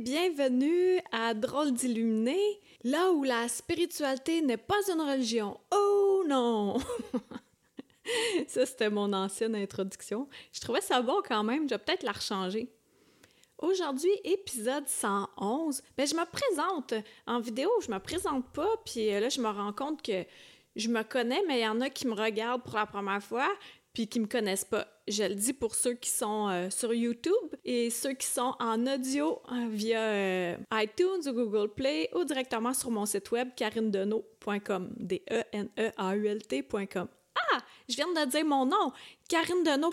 Bienvenue à Drôle d'illuminé, là où la spiritualité n'est pas une religion. Oh non! ça, c'était mon ancienne introduction. Je trouvais ça bon quand même, je vais peut-être la rechanger. Aujourd'hui, épisode 111. Ben, je me présente. En vidéo, je me présente pas, puis là, je me rends compte que je me connais, mais il y en a qui me regardent pour la première fois, puis qui me connaissent pas. Je le dis pour ceux qui sont euh, sur YouTube et ceux qui sont en audio hein, via euh, iTunes ou Google Play ou directement sur mon site web carinedeno.com, d e n e a u l t.com. Ah, je viens de dire mon nom, Karine Deneau.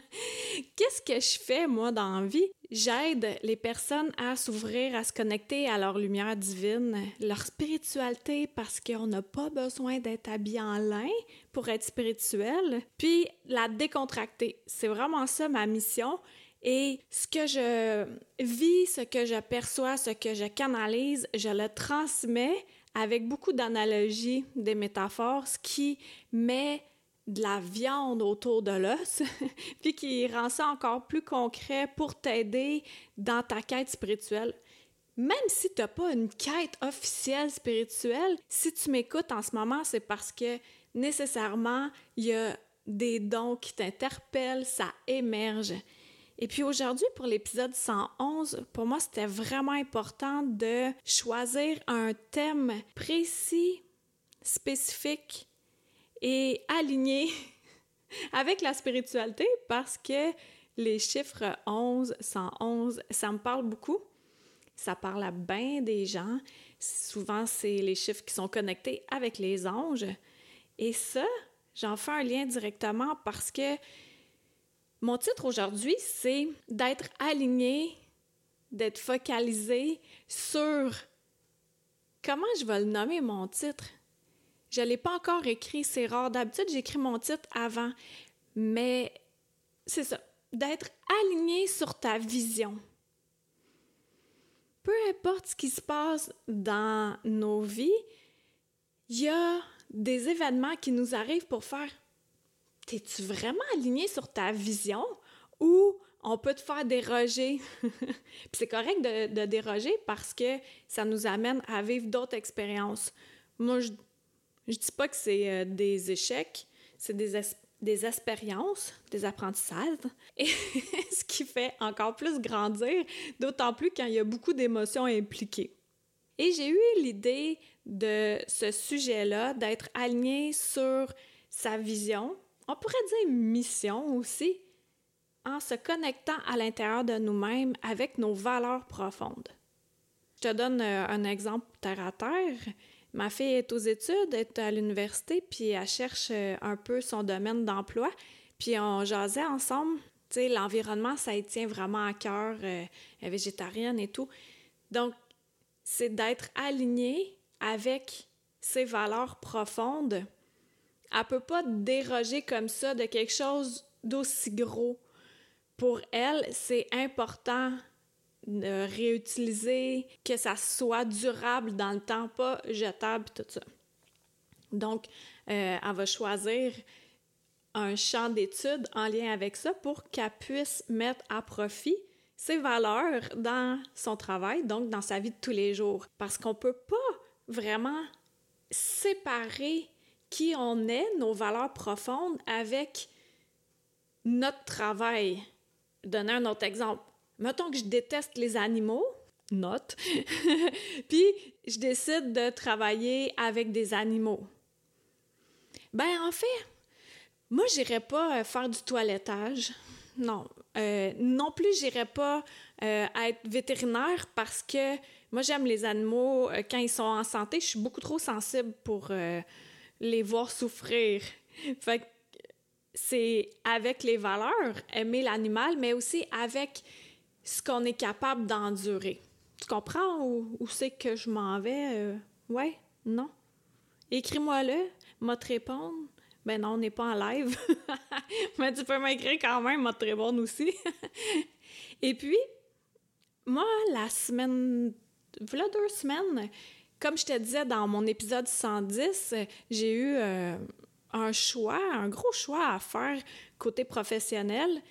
Qu'est-ce que je fais, moi, dans la vie? J'aide les personnes à s'ouvrir, à se connecter à leur lumière divine, leur spiritualité, parce qu'on n'a pas besoin d'être habillé en lin pour être spirituel, puis la décontracter. C'est vraiment ça ma mission. Et ce que je vis, ce que je perçois, ce que je canalise, je le transmets avec beaucoup d'analogies, des métaphores, ce qui met de la viande autour de l'os, puis qui rend ça encore plus concret pour t'aider dans ta quête spirituelle. Même si tu n'as pas une quête officielle spirituelle, si tu m'écoutes en ce moment, c'est parce que nécessairement, il y a des dons qui t'interpellent, ça émerge. Et puis aujourd'hui, pour l'épisode 111, pour moi, c'était vraiment important de choisir un thème précis, spécifique et aligné avec la spiritualité parce que les chiffres 11, 111, ça me parle beaucoup. Ça parle à bien des gens. Souvent, c'est les chiffres qui sont connectés avec les anges. Et ça, j'en fais un lien directement parce que mon titre aujourd'hui, c'est d'être aligné, d'être focalisé sur comment je vais le nommer mon titre. Je ne l'ai pas encore écrit, c'est rare. D'habitude, j'écris mon titre avant, mais c'est ça, d'être aligné sur ta vision. Peu importe ce qui se passe dans nos vies, il y a des événements qui nous arrivent pour faire T'es-tu vraiment aligné sur ta vision ou on peut te faire déroger? Puis c'est correct de, déroger parce que ça nous amène à vivre d'autres expériences. Moi, je, je dis pas que c'est euh, des échecs, c'est des, des expériences, des apprentissages, et ce qui fait encore plus grandir, d'autant plus quand il y a beaucoup d'émotions impliquées. Et j'ai eu l'idée de ce sujet-là, d'être aligné sur sa vision, on pourrait dire mission aussi, en se connectant à l'intérieur de nous-mêmes avec nos valeurs profondes. Je te donne euh, un exemple terre à terre. Ma fille est aux études, est à l'université, puis elle cherche euh, un peu son domaine d'emploi. Puis on jasait ensemble. Tu sais, l'environnement, ça y tient vraiment à cœur, euh, végétarienne et tout. Donc, c'est d'être aligné avec ses valeurs profondes elle peut pas déroger comme ça de quelque chose d'aussi gros. Pour elle, c'est important de réutiliser, que ça soit durable dans le temps, pas jetable, tout ça. Donc, euh, elle va choisir un champ d'études en lien avec ça pour qu'elle puisse mettre à profit ses valeurs dans son travail, donc dans sa vie de tous les jours. Parce qu'on peut pas vraiment séparer qui on est, nos valeurs profondes avec notre travail. Donner un autre exemple. Mettons que je déteste les animaux, note, puis je décide de travailler avec des animaux. Ben en fait, moi j'irais pas euh, faire du toilettage. Non. Euh, non plus, j'irais pas euh, être vétérinaire parce que moi j'aime les animaux quand ils sont en santé. Je suis beaucoup trop sensible pour les voir souffrir. Fait que c'est avec les valeurs, aimer l'animal, mais aussi avec ce qu'on est capable d'endurer. Tu comprends où, c'est que je m'en vais? Euh, ouais? Non? Écris-moi-le, moi te répondre. Ben non, on n'est pas en live. Mais tu peux m'écrire quand même, moi te répondre aussi. Et puis, moi, la semaine, voilà deux semaines, comme je te disais dans mon épisode 110, j'ai eu euh, un choix, un gros choix à faire côté professionnel.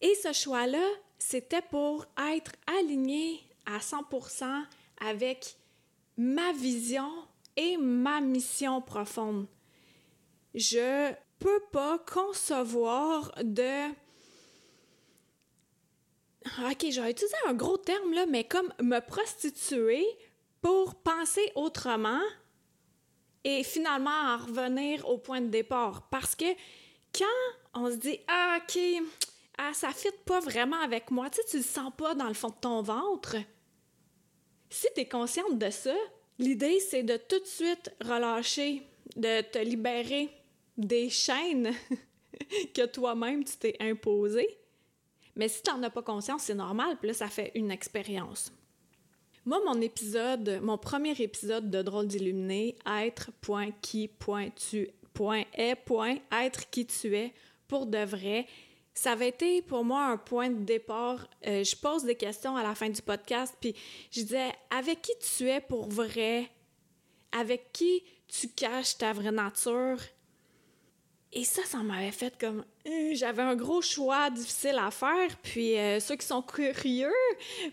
Et ce choix-là, c'était pour être aligné à 100% avec ma vision et ma mission profonde. Je peux pas concevoir de OK, j'ai utilisé un gros terme là, mais comme me prostituer pour penser autrement et finalement en revenir au point de départ parce que quand on se dit ah OK, ah, ça fit pas vraiment avec moi. Tu sais, tu le sens pas dans le fond de ton ventre. Si tu es consciente de ça, l'idée, c'est de tout de suite relâcher, de te libérer des chaînes que toi-même tu t'es imposé. Mais si tu n'en as pas conscience, c'est normal, puis là, ça fait une expérience. Moi, mon épisode, mon premier épisode de Drôle d'illuminé, être, point, qui, tu, point, est, être qui tu es, pour de vrai, ça avait été pour moi un point de départ. Euh, je pose des questions à la fin du podcast, puis je disais avec qui tu es pour vrai, avec qui tu caches ta vraie nature, et ça, ça m'avait fait comme... Euh, j'avais un gros choix difficile à faire. Puis euh, ceux qui sont curieux,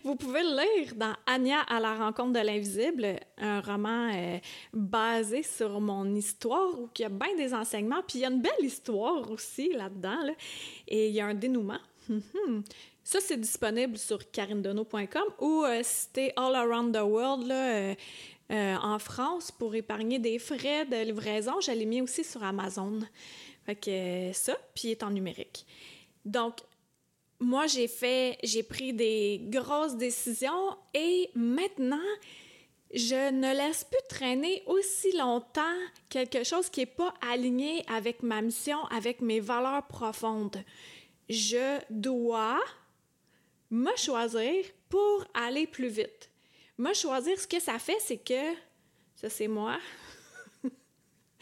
vous pouvez le lire dans Anya à la rencontre de l'invisible, un roman euh, basé sur mon histoire où il y a bien des enseignements. Puis il y a une belle histoire aussi là-dedans. et il y a un dénouement. Ça, c'est disponible sur carinedono.com ou c'était All Around the World là, en France pour épargner des frais de livraison. Je l'ai mis aussi sur Amazon. Fait que ça, puis est en numérique. Donc, moi, j'ai fait, j'ai pris des grosses décisions et maintenant, je ne laisse plus traîner aussi longtemps quelque chose qui n'est pas aligné avec ma mission, avec mes valeurs profondes. Je dois me choisir pour aller plus vite. Me choisir, ce que ça fait, c'est que, ça c'est moi,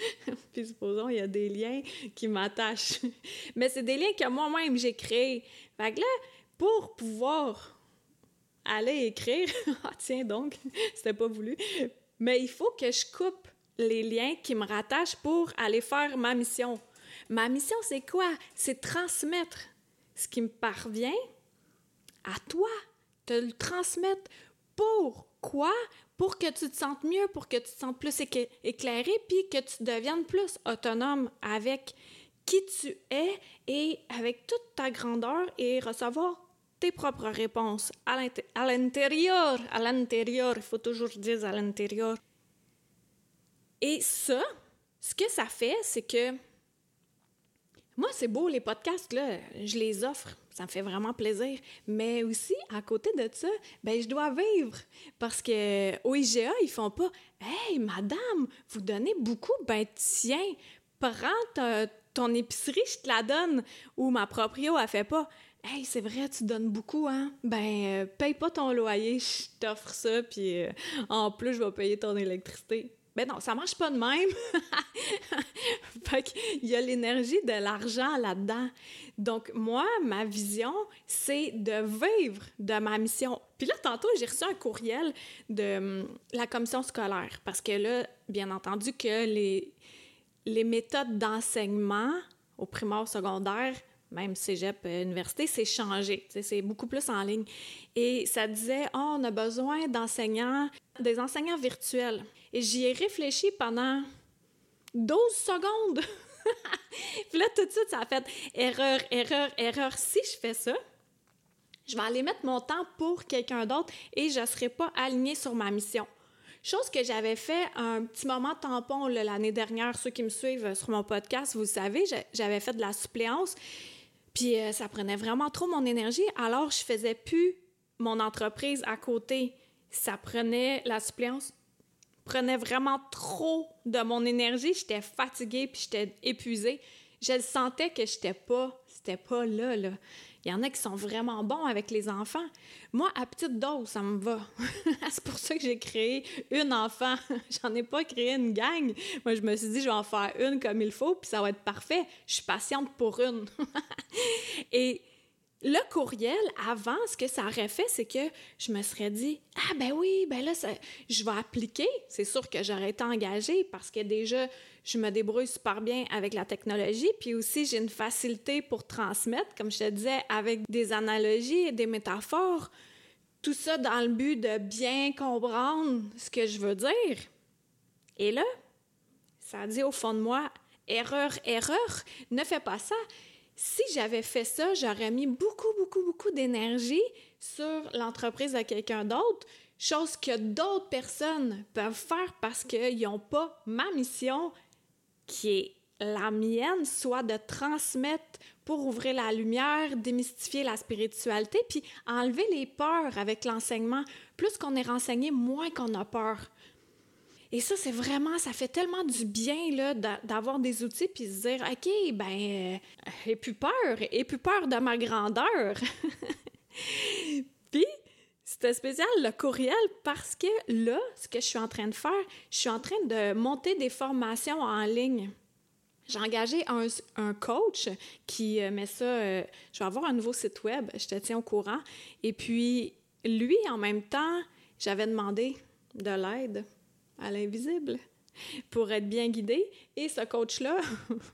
Puis supposons, il y a des liens qui m'attachent. Mais c'est des liens que moi-même j'ai créés. Fait que là, pour pouvoir aller écrire, ah tiens donc, c'était pas voulu, mais il faut que je coupe les liens qui me rattachent pour aller faire ma mission. Ma mission, c'est quoi? C'est transmettre ce qui me parvient à toi, te le transmettre. Pourquoi? pour que tu te sentes mieux, pour que tu te sentes plus éclairé, puis que tu deviennes plus autonome avec qui tu es et avec toute ta grandeur et recevoir tes propres réponses à l'intérieur, à l'intérieur, il faut toujours dire à l'intérieur. Et ça, ce que ça fait, c'est que moi, c'est beau, les podcasts, là, je les offre ça me fait vraiment plaisir. Mais aussi, à côté de ça, ben je dois vivre. Parce que au IGA, ils font pas Hey, madame, vous donnez beaucoup, ben tiens, prends ton épicerie, je te la donne. Ou ma proprio, elle fait pas Hey, c'est vrai, tu donnes beaucoup, hein? Ben, euh, paye pas ton loyer, je t'offre ça, puis euh, en plus, je vais payer ton électricité. Ben non, ça marche pas de même. fait qu'il y a l'énergie de l'argent là-dedans. Donc, moi, ma vision, c'est de vivre de ma mission. Puis là, tantôt, j'ai reçu un courriel de hum, la commission scolaire parce que là, bien entendu, que les, les méthodes d'enseignement au primaire, secondaire, même cégep, euh, université, c'est changé. C'est beaucoup plus en ligne. Et ça disait, oh, on a besoin d'enseignants, des enseignants virtuels. Et j'y ai réfléchi pendant 12 secondes. Puis là, tout de suite, ça a fait erreur, erreur, erreur. Si je fais ça, je vais aller mettre mon temps pour quelqu'un d'autre et je ne serai pas alignée sur ma mission. Chose que j'avais fait un petit moment tampon l'année dernière. Ceux qui me suivent sur mon podcast, vous le savez, j'avais fait de la suppléance. Puis euh, ça prenait vraiment trop mon énergie. Alors, je faisais plus mon entreprise à côté. Ça prenait la suppléance prenait vraiment trop de mon énergie. J'étais fatiguée puis j'étais épuisée. Je sentais que j'étais pas, c'était pas là, là. Il y en a qui sont vraiment bons avec les enfants. Moi, à petite dose, ça me va. c'est pour ça que j'ai créé une enfant. J'en ai pas créé une gang. Moi, je me suis dit, je vais en faire une comme il faut, puis ça va être parfait. Je suis patiente pour une. Et le courriel, avant, ce que ça aurait fait, c'est que je me serais dit Ah, ben oui, ben là, je vais appliquer. C'est sûr que j'aurais été engagée parce que déjà, je me débrouille super bien avec la technologie. Puis aussi, j'ai une facilité pour transmettre, comme je te disais, avec des analogies et des métaphores. Tout ça dans le but de bien comprendre ce que je veux dire. Et là, ça dit au fond de moi Erreur, erreur, ne fais pas ça si j'avais fait ça, j'aurais mis beaucoup, beaucoup, beaucoup d'énergie sur l'entreprise de quelqu'un d'autre, chose que d'autres personnes peuvent faire parce qu'ils n'ont pas ma mission qui est la mienne, soit de transmettre pour ouvrir la lumière, démystifier la spiritualité, puis enlever les peurs avec l'enseignement. Plus qu'on est renseigné, moins qu'on a peur. Et ça, c'est vraiment, ça fait tellement du bien là, d'avoir des outils puis se dire, OK, ben, euh, plus peur, et plus peur de ma grandeur. puis, c'était spécial le courriel parce que là, ce que je suis en train de faire, je suis en train de monter des formations en ligne. J'ai engagé un, un, coach qui euh, met ça. Euh, je vais avoir un nouveau site web, je te tiens au courant. Et puis, lui, en même temps, j'avais demandé de l'aide à l'invisible pour être bien guidé. Et ce coach-là,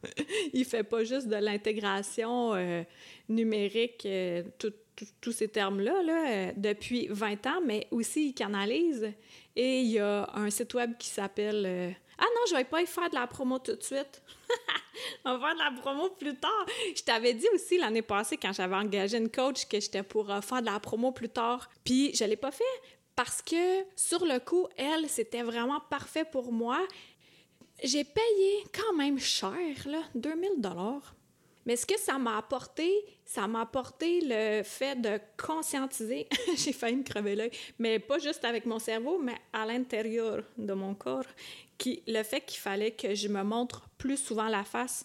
il fait pas juste de l'intégration euh, numérique, tous ces termes-là, là, euh, depuis 20 ans, mais aussi il canalise. Et il y a un site web qui s'appelle... ah non, je vais pas y faire de la promo tout de suite. On va faire de la promo plus tard. Je t'avais dit aussi l'année passée, quand j'avais engagé une coach, que j'étais pour faire de la promo plus tard. Puis je l'ai pas fait parce que sur le coup, elle, c'était vraiment parfait pour moi. J'ai payé quand même cher, là, 2000 dollars. Mais ce que ça m'a apporté, ça m'a apporté le fait de conscientiser. J'ai failli me crever l'œil, mais pas juste avec mon cerveau, mais à l'intérieur de mon corps. Qui, le fait qu'il fallait que je me montre plus souvent la face.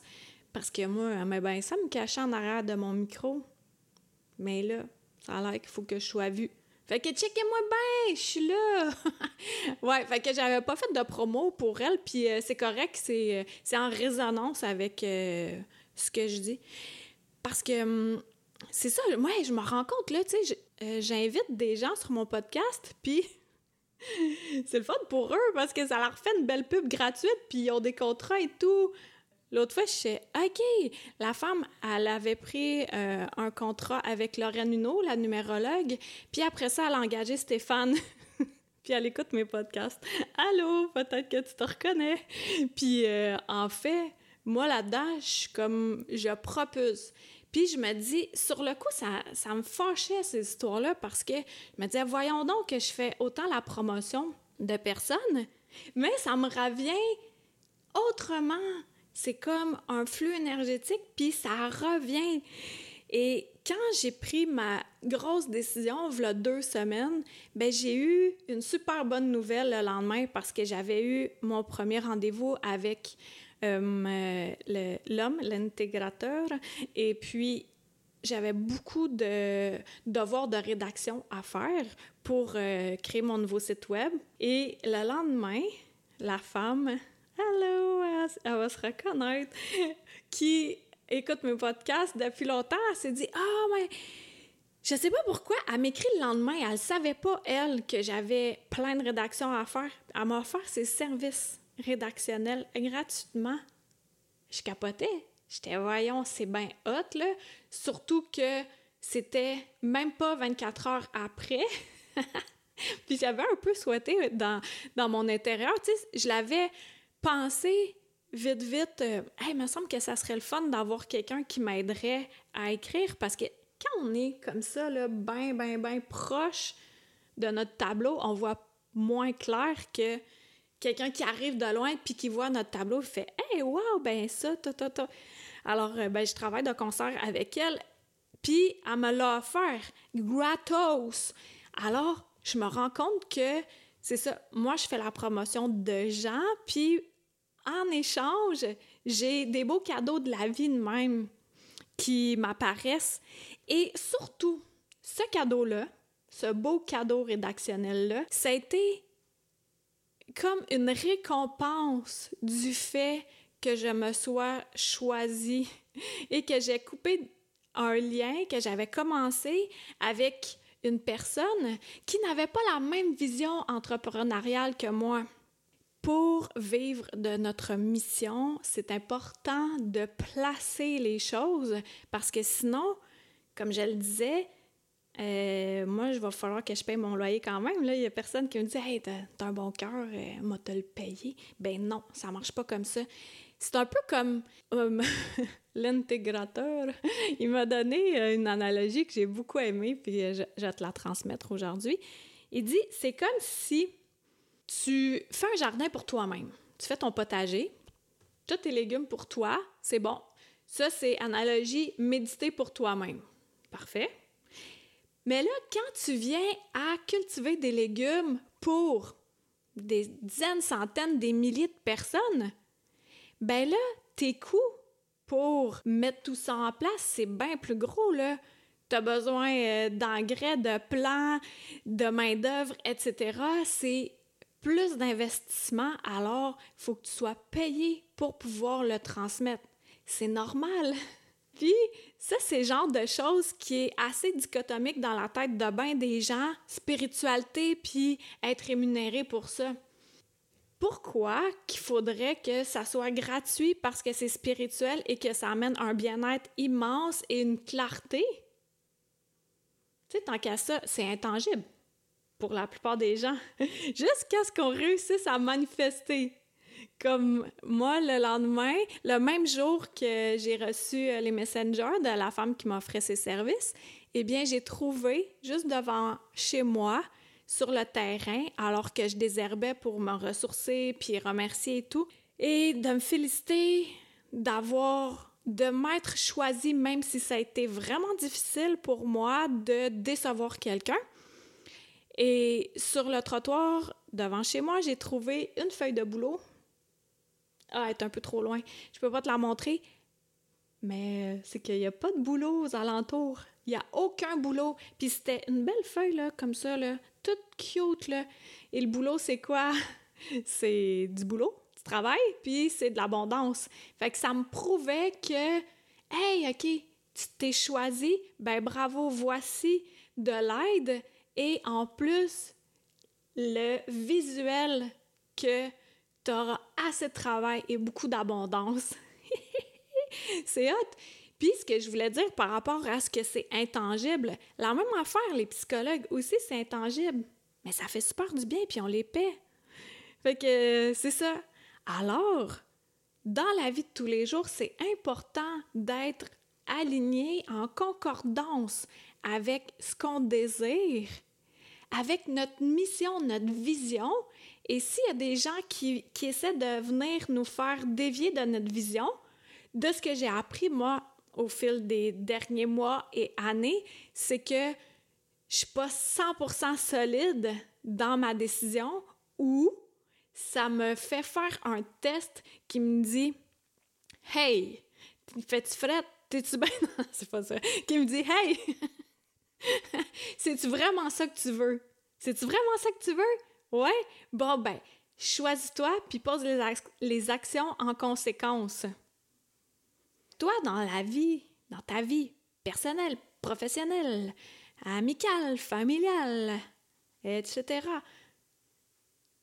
Parce que moi, mais ben, ça me cachait en arrière de mon micro. Mais là, ça a l'air qu'il faut que je sois vue. Fait que checkez-moi bien, je suis là. ouais, fait que j'avais pas fait de promo pour elle, puis euh, c'est correct, c'est, euh, c'est en résonance avec euh, ce que je dis. Parce que hum, c'est ça, moi, je me rends compte, là, tu sais, j'invite des gens sur mon podcast, puis c'est le fun pour eux parce que ça leur fait une belle pub gratuite, puis ils ont des contrats et tout. L'autre fois, je sais, OK, la femme, elle avait pris euh, un contrat avec Lorraine Huneau, la numérologue, puis après ça, elle a engagé Stéphane. puis elle écoute mes podcasts. Allô, peut-être que tu te reconnais. puis euh, en fait, moi là-dedans, je suis comme, je propose. Puis je me dis, sur le coup, ça, ça me fâchait ces histoires-là parce que je me disais, voyons donc que je fais autant la promotion de personnes, mais ça me revient autrement c'est comme un flux énergétique, puis ça revient. Et quand j'ai pris ma grosse décision, a deux semaines, ben j'ai eu une super bonne nouvelle le lendemain parce que j'avais eu mon premier rendez-vous avec l'homme, l'intégrateur, et puis j'avais beaucoup de devoirs de rédaction à faire pour euh, créer mon nouveau site web. Et le lendemain, la femme Allô, elle, va se reconnaître, qui écoute mes podcasts depuis longtemps, elle s'est dit Ah, mais je sais pas pourquoi, elle m'écrit le lendemain, elle savait pas, elle, que j'avais plein de rédactions à faire. Elle m'a offert ses services rédactionnels gratuitement. Je capotais. J'étais, voyons, c'est bien hot, là. Surtout que c'était même pas 24 heures après. Puis j'avais un peu souhaité dans, dans mon intérieur, tu sais, je l'avais penser vite, vite, euh, il me semble que ça serait le fun d'avoir quelqu'un qui m'aiderait à écrire parce que quand on est comme ça, là, ben, ben, ben proche de notre tableau, on voit moins clair que quelqu'un qui arrive de loin puis qui voit notre tableau fait Hey, wow, ben ça, ta, ta, ta. Alors, euh, ben, je travaille de concert avec elle, puis elle me l'a offert gratos. Alors, je me rends compte que c'est ça. Moi, je fais la promotion de gens, puis en échange, j'ai des beaux cadeaux de la vie de même qui m'apparaissent. Et surtout, ce cadeau-là, ce beau cadeau rédactionnel-là, ça a été comme une récompense du fait que je me sois choisie et que j'ai coupé un lien que j'avais commencé avec une personne qui n'avait pas la même vision entrepreneuriale que moi. Pour vivre de notre mission, c'est important de placer les choses parce que sinon, comme je le disais, euh, moi, je vais falloir que je paye mon loyer quand même. Il n'y a personne qui me dit Hey, t'as un bon cœur, euh, moi te le payer. Ben non, ça marche pas comme ça. C'est un peu comme euh, l'intégrateur. Il m'a donné une analogie que j'ai beaucoup aimée, puis je, je vais te la transmettre aujourd'hui. Il dit C'est comme si tu fais un jardin pour toi-même. Tu fais ton potager, tous tes légumes pour toi, c'est bon. Ça, c'est analogie méditer pour toi-même. Parfait. Mais là, quand tu viens à cultiver des légumes pour des dizaines, centaines, des milliers de personnes, ben là, tes coûts pour mettre tout ça en place, c'est bien plus gros, là. Tu as besoin euh, d'engrais, de plants, de main-d'œuvre, etc. C'est plus d'investissement, alors il faut que tu sois payé pour pouvoir le transmettre. C'est normal. Puis, ça, c'est le genre de choses qui est assez dichotomique dans la tête de bien des gens, spiritualité, puis être rémunéré pour ça. Pourquoi qu'il faudrait que ça soit gratuit parce que c'est spirituel et que ça amène un bien-être immense et une clarté? Tu sais, tant qu'à ça, c'est intangible pour la plupart des gens, jusqu'à ce qu'on réussisse à manifester. Comme moi, le lendemain, le même jour que j'ai reçu euh, les messengers de la femme qui m'offrait ses services, eh bien, j'ai trouvé juste devant chez moi, sur le terrain, alors que je désherbais pour me ressourcer puis remercier et tout, et de me féliciter d'avoir de m'être choisi, même si ça a été vraiment difficile pour moi de décevoir quelqu'un. Et sur le trottoir devant chez moi, j'ai trouvé une feuille de boulot. Ah, elle est un peu trop loin. Je peux pas te la montrer. Mais c'est qu'il n'y a pas de boulot aux alentours. Il n'y a aucun boulot. Puis c'était une belle feuille, là, comme ça, là, toute cute, là. Et le boulot, c'est quoi? c'est du boulot, du travail, puis c'est de l'abondance. Fait que ça me prouvait que, hey, OK, tu t'es choisi, ben bravo, voici de l'aide et en plus, le visuel que tu auras assez de travail et beaucoup d'abondance. c'est hot. Puis ce que je voulais dire par rapport à ce que c'est intangible, la même affaire, les psychologues aussi, c'est intangible. Mais ça fait super du bien, puis on les paie. Fait que c'est ça. Alors, dans la vie de tous les jours, c'est important d'être aligné en concordance avec ce qu'on désire, avec notre mission, notre vision. Et s'il y a des gens qui, qui, essaient de venir nous faire dévier de notre vision, de ce que j'ai appris, moi, au fil des derniers mois et années, c'est que je suis pas 100% solide dans ma décision ou ça me fait faire un test qui me dit Hey, fais-tu frette? T'es-tu bien? c'est pas ça. Qui me dit Hey, C'est-tu vraiment ça que tu veux? C'est-tu vraiment ça que tu veux? Ouais? Bon, ben, choisis-toi puis pose les, les actions en conséquence. Toi, dans la vie, dans ta vie personnelle, professionnelle, amicale, familiale, etc.,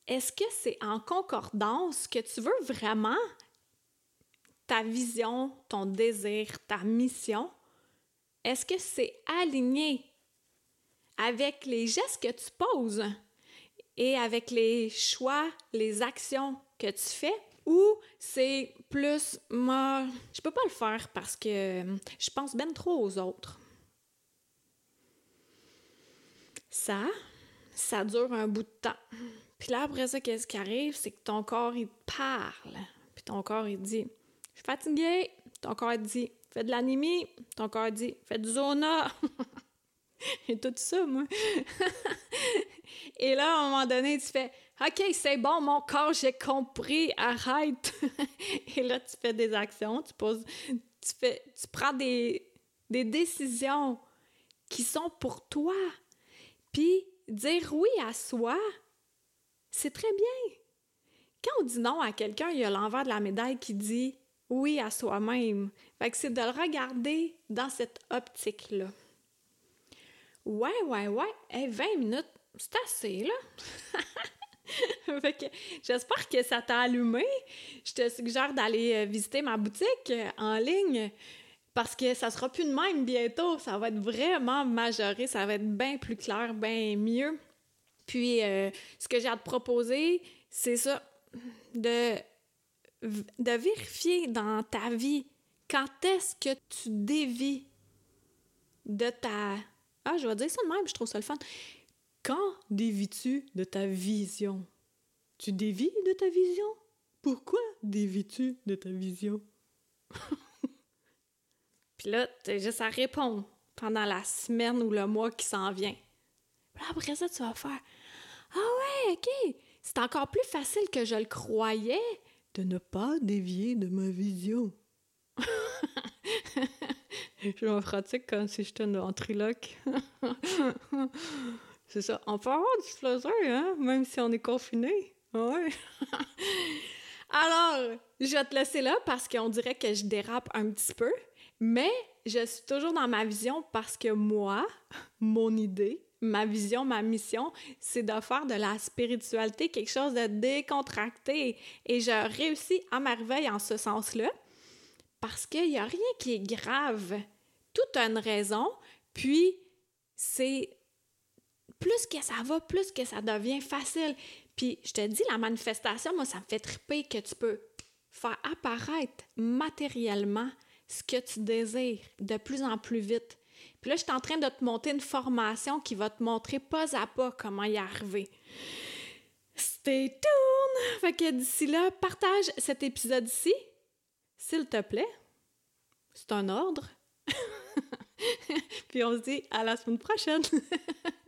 est-ce que c'est en concordance que tu veux vraiment ta vision, ton désir, ta mission? Est-ce que c'est aligné avec les gestes que tu poses? Et avec les choix, les actions que tu fais? Ou c'est plus, moi, je peux pas le faire parce que je pense bien trop aux autres. Ça, ça dure un bout de temps. Puis là, après ça, qu'est-ce qui arrive? C'est que ton corps, il parle. Puis ton corps, il dit, je suis fatigué. Ton corps, dit, fais de l'anémie. Ton corps dit, fais du zona. Et tout ça, moi. Et là, à un moment donné, tu fais, OK, c'est bon, mon corps, j'ai compris, arrête. Et là, tu fais des actions, tu poses, tu fais, tu prends des, décisions qui sont pour toi. Puis dire oui à soi, c'est très bien. Quand on dit non à quelqu'un, il y a l'envers de la médaille qui dit oui à soi-même. Fait que c'est de le regarder dans cette optique-là. Ouais, ouais, ouais. Hey, 20 minutes, c'est assez, là. j'espère que ça t'a allumé. Je te suggère d'aller euh, visiter ma boutique euh, en ligne parce que ça sera plus de même bientôt. Ça va être vraiment majoré, ça va être bien plus clair, bien mieux. Puis, euh, ce que j'ai à te proposer, c'est ça, de, de vérifier dans ta vie quand est-ce que tu dévis de ta... Ah, je vais dire ça de même, je trouve ça le fun. Quand dévis-tu de ta vision? Tu dévis de ta vision? Pourquoi dévis-tu de ta vision? Puis là, t'as juste à répondre pendant la semaine ou le mois qui s'en vient. Puis après ça, tu vas faire Ah ouais, OK. C'est encore plus facile que je le croyais de ne pas dévier de ma vision. je me pratique comme si j'étais un ventriloque? C'est ça. On peut avoir du plaisir, hein, même si on est confiné. Alors, je vais te laisser là parce qu'on dirait que je dérape un petit peu, mais je suis toujours dans ma vision parce que moi, mon idée, ma vision, ma mission, c'est de faire de la spiritualité quelque chose de décontracté. Et je réussis à merveille en ce sens-là parce qu'il n'y a rien qui est grave. Tout a une raison, puis c'est plus que ça va, plus que ça devient facile. Puis je te dis, la manifestation, moi, ça me fait triper que tu peux faire apparaître matériellement ce que tu désires de plus en plus vite. Puis là, je suis en train de te monter une formation qui va te montrer pas à pas comment y arriver. Stay tuned! Fait que d'ici là, partage cet épisode-ci, s'il te plaît. C'est un ordre. Puis on se dit à la semaine prochaine.